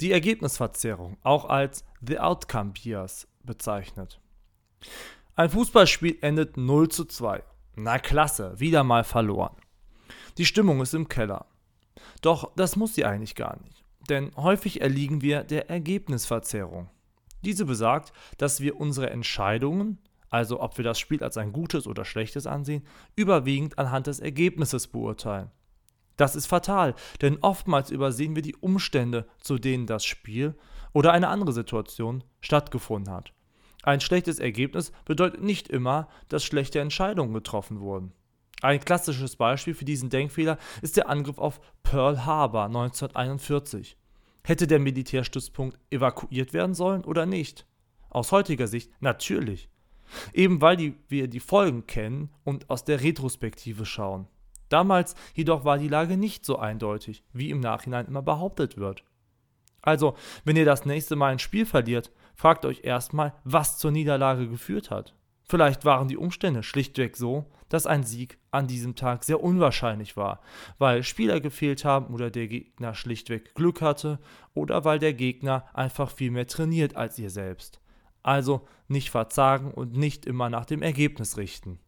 Die Ergebnisverzerrung, auch als The Outcome Bias bezeichnet. Ein Fußballspiel endet 0 zu 2. Na klasse, wieder mal verloren. Die Stimmung ist im Keller. Doch das muss sie eigentlich gar nicht, denn häufig erliegen wir der Ergebnisverzerrung. Diese besagt, dass wir unsere Entscheidungen, also ob wir das Spiel als ein gutes oder schlechtes ansehen, überwiegend anhand des Ergebnisses beurteilen. Das ist fatal, denn oftmals übersehen wir die Umstände, zu denen das Spiel oder eine andere Situation stattgefunden hat. Ein schlechtes Ergebnis bedeutet nicht immer, dass schlechte Entscheidungen getroffen wurden. Ein klassisches Beispiel für diesen Denkfehler ist der Angriff auf Pearl Harbor 1941. Hätte der Militärstützpunkt evakuiert werden sollen oder nicht? Aus heutiger Sicht natürlich. Eben weil die, wir die Folgen kennen und aus der Retrospektive schauen. Damals jedoch war die Lage nicht so eindeutig, wie im Nachhinein immer behauptet wird. Also, wenn ihr das nächste Mal ein Spiel verliert, fragt euch erstmal, was zur Niederlage geführt hat. Vielleicht waren die Umstände schlichtweg so, dass ein Sieg an diesem Tag sehr unwahrscheinlich war, weil Spieler gefehlt haben oder der Gegner schlichtweg Glück hatte oder weil der Gegner einfach viel mehr trainiert als ihr selbst. Also nicht verzagen und nicht immer nach dem Ergebnis richten.